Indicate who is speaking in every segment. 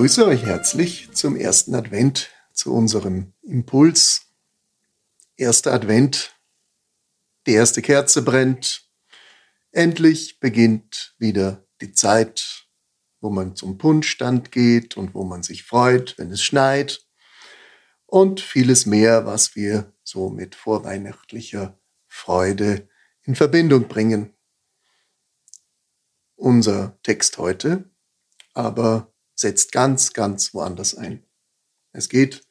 Speaker 1: Begrüße euch herzlich zum ersten Advent, zu unserem Impuls. Erster Advent, die erste Kerze brennt. Endlich beginnt wieder die Zeit, wo man zum Punschstand geht und wo man sich freut, wenn es schneit. Und vieles mehr, was wir so mit vorweihnachtlicher Freude in Verbindung bringen. Unser Text heute aber setzt ganz, ganz woanders ein. Es geht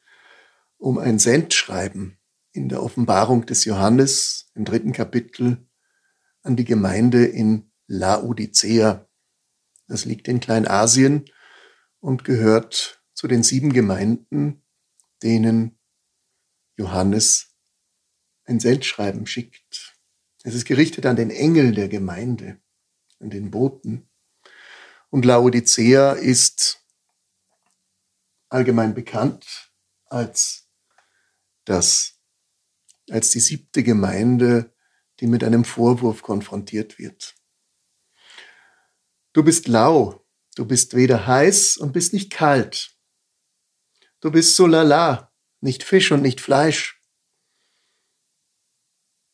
Speaker 1: um ein Sendschreiben in der Offenbarung des Johannes im dritten Kapitel an die Gemeinde in Laodicea. Das liegt in Kleinasien und gehört zu den sieben Gemeinden, denen Johannes ein Sendschreiben schickt. Es ist gerichtet an den Engel der Gemeinde, an den Boten. Und Laodicea ist allgemein bekannt als das, als die siebte Gemeinde, die mit einem Vorwurf konfrontiert wird. Du bist lau, du bist weder heiß und bist nicht kalt. Du bist so lala, nicht Fisch und nicht Fleisch.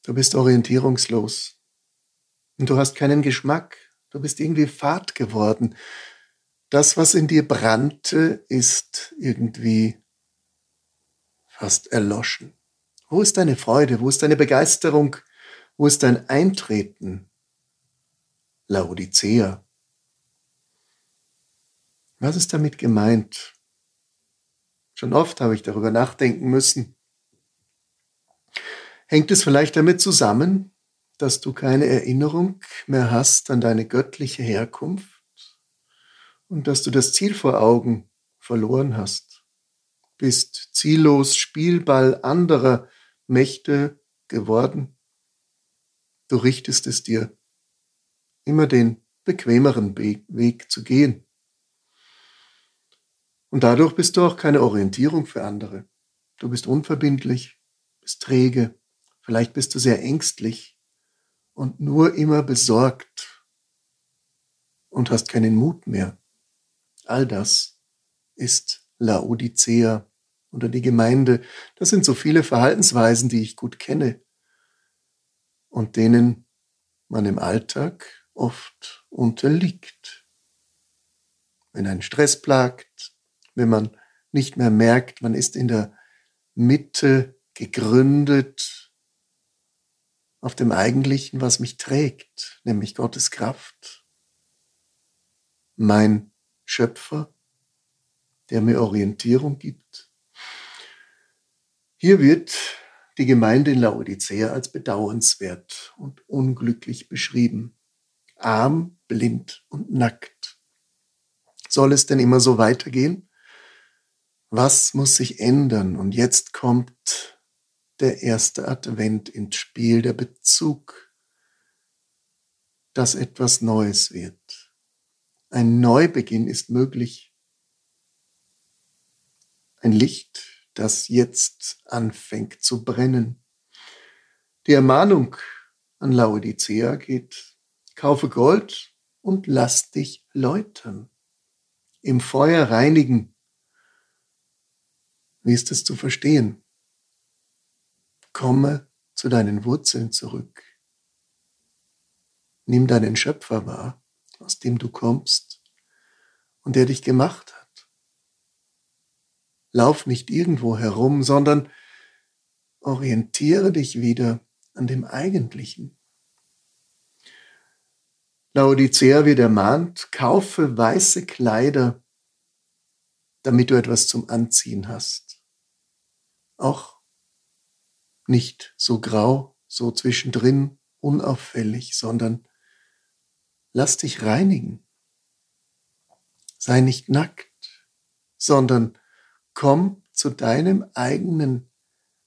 Speaker 1: Du bist orientierungslos und du hast keinen Geschmack. Du bist irgendwie fad geworden das, was in dir brannte, ist irgendwie fast erloschen. Wo ist deine Freude? Wo ist deine Begeisterung? Wo ist dein Eintreten? Laodicea. Was ist damit gemeint? Schon oft habe ich darüber nachdenken müssen. Hängt es vielleicht damit zusammen, dass du keine Erinnerung mehr hast an deine göttliche Herkunft? Und dass du das Ziel vor Augen verloren hast, bist ziellos Spielball anderer Mächte geworden. Du richtest es dir, immer den bequemeren Weg zu gehen. Und dadurch bist du auch keine Orientierung für andere. Du bist unverbindlich, bist träge, vielleicht bist du sehr ängstlich und nur immer besorgt und hast keinen Mut mehr. All das ist Laodicea oder die Gemeinde. Das sind so viele Verhaltensweisen, die ich gut kenne und denen man im Alltag oft unterliegt. Wenn ein Stress plagt, wenn man nicht mehr merkt, man ist in der Mitte gegründet auf dem Eigentlichen, was mich trägt, nämlich Gottes Kraft. Mein Schöpfer, der mir Orientierung gibt. Hier wird die Gemeinde in Laodicea als bedauernswert und unglücklich beschrieben. Arm, blind und nackt. Soll es denn immer so weitergehen? Was muss sich ändern? Und jetzt kommt der erste Advent ins Spiel, der Bezug, dass etwas Neues wird. Ein Neubeginn ist möglich. Ein Licht, das jetzt anfängt zu brennen. Die Ermahnung an Laodicea geht, kaufe Gold und lass dich läutern. Im Feuer reinigen. Wie ist es zu verstehen? Komme zu deinen Wurzeln zurück. Nimm deinen Schöpfer wahr aus dem du kommst und der dich gemacht hat. Lauf nicht irgendwo herum, sondern orientiere dich wieder an dem Eigentlichen. Laodicea wird ermahnt, kaufe weiße Kleider, damit du etwas zum Anziehen hast. Auch nicht so grau, so zwischendrin, unauffällig, sondern lass dich reinigen. Sei nicht nackt, sondern komm zu deinem eigenen,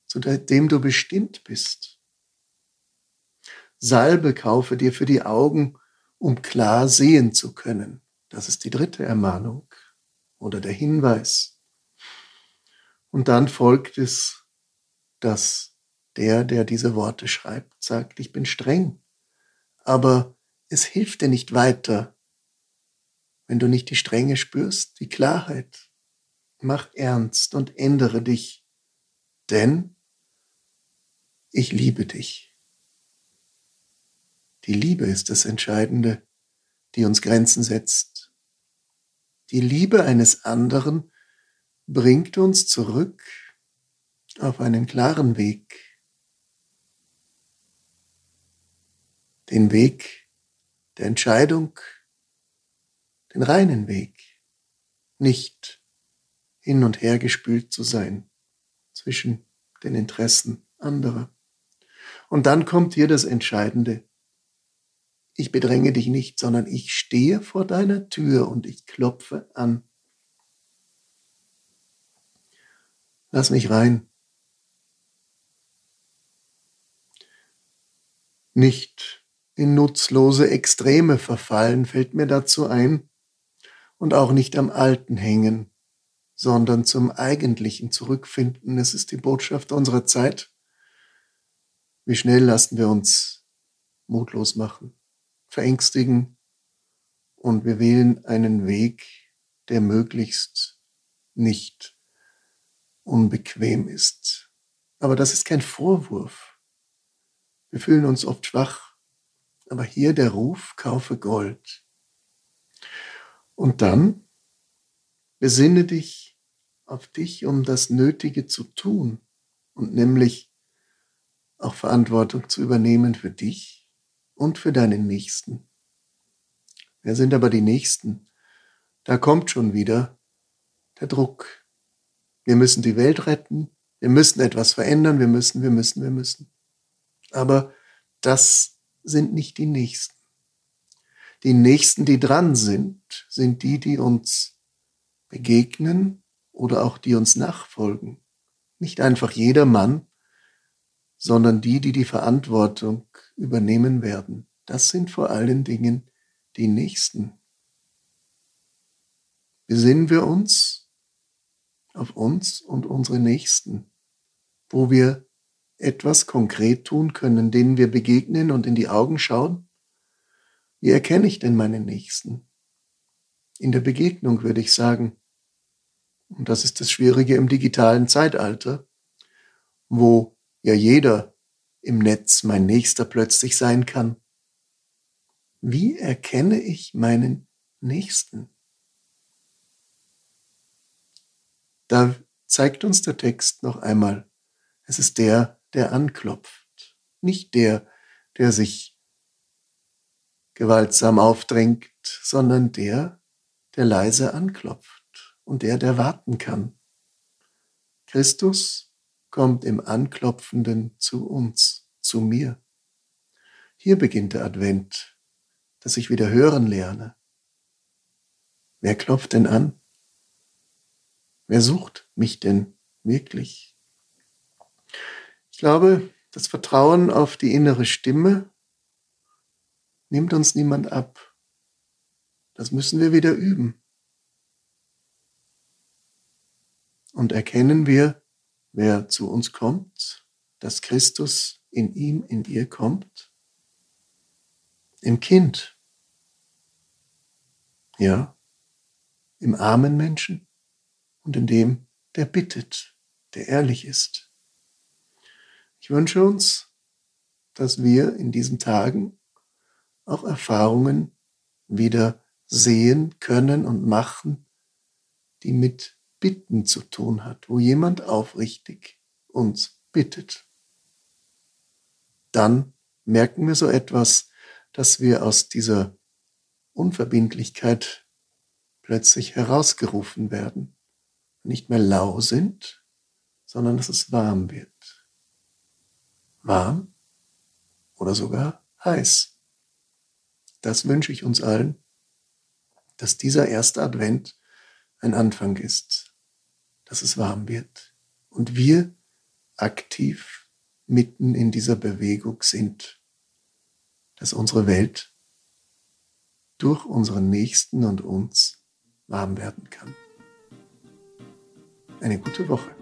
Speaker 1: zu dem du bestimmt bist. Salbe kaufe dir für die Augen, um klar sehen zu können. Das ist die dritte Ermahnung oder der Hinweis. Und dann folgt es, dass der, der diese Worte schreibt, sagt, ich bin streng, aber es hilft dir nicht weiter, wenn du nicht die Strenge spürst, die Klarheit. Mach ernst und ändere dich, denn ich liebe dich. Die Liebe ist das Entscheidende, die uns Grenzen setzt. Die Liebe eines anderen bringt uns zurück auf einen klaren Weg. Den Weg der Entscheidung, den reinen Weg, nicht hin und her gespült zu sein zwischen den Interessen anderer. Und dann kommt hier das Entscheidende. Ich bedränge dich nicht, sondern ich stehe vor deiner Tür und ich klopfe an. Lass mich rein. Nicht in nutzlose Extreme verfallen, fällt mir dazu ein, und auch nicht am Alten hängen, sondern zum Eigentlichen zurückfinden. Es ist die Botschaft unserer Zeit. Wie schnell lassen wir uns mutlos machen, verängstigen und wir wählen einen Weg, der möglichst nicht unbequem ist. Aber das ist kein Vorwurf. Wir fühlen uns oft schwach. Aber hier der Ruf, kaufe Gold. Und dann besinne dich auf dich, um das Nötige zu tun und nämlich auch Verantwortung zu übernehmen für dich und für deinen Nächsten. Wer sind aber die Nächsten? Da kommt schon wieder der Druck, wir müssen die Welt retten, wir müssen etwas verändern, wir müssen, wir müssen, wir müssen. Aber das sind nicht die Nächsten. Die Nächsten, die dran sind, sind die, die uns begegnen oder auch die uns nachfolgen. Nicht einfach jeder Mann, sondern die, die die Verantwortung übernehmen werden. Das sind vor allen Dingen die Nächsten. Besinnen wir uns auf uns und unsere Nächsten, wo wir etwas konkret tun können, denen wir begegnen und in die Augen schauen? Wie erkenne ich denn meinen Nächsten? In der Begegnung würde ich sagen. Und das ist das Schwierige im digitalen Zeitalter, wo ja jeder im Netz mein Nächster plötzlich sein kann. Wie erkenne ich meinen Nächsten? Da zeigt uns der Text noch einmal, es ist der, der anklopft, nicht der, der sich gewaltsam aufdrängt, sondern der, der leise anklopft und der, der warten kann. Christus kommt im Anklopfenden zu uns, zu mir. Hier beginnt der Advent, dass ich wieder hören lerne. Wer klopft denn an? Wer sucht mich denn wirklich? Ich glaube, das Vertrauen auf die innere Stimme nimmt uns niemand ab. Das müssen wir wieder üben. Und erkennen wir, wer zu uns kommt, dass Christus in ihm, in ihr kommt? Im Kind. Ja, im armen Menschen und in dem, der bittet, der ehrlich ist. Ich wünsche uns, dass wir in diesen Tagen auch Erfahrungen wieder sehen können und machen, die mit Bitten zu tun hat, wo jemand aufrichtig uns bittet. Dann merken wir so etwas, dass wir aus dieser Unverbindlichkeit plötzlich herausgerufen werden nicht mehr lau sind, sondern dass es warm wird. Warm oder sogar heiß. Das wünsche ich uns allen, dass dieser erste Advent ein Anfang ist, dass es warm wird und wir aktiv mitten in dieser Bewegung sind, dass unsere Welt durch unseren Nächsten und uns warm werden kann. Eine gute Woche.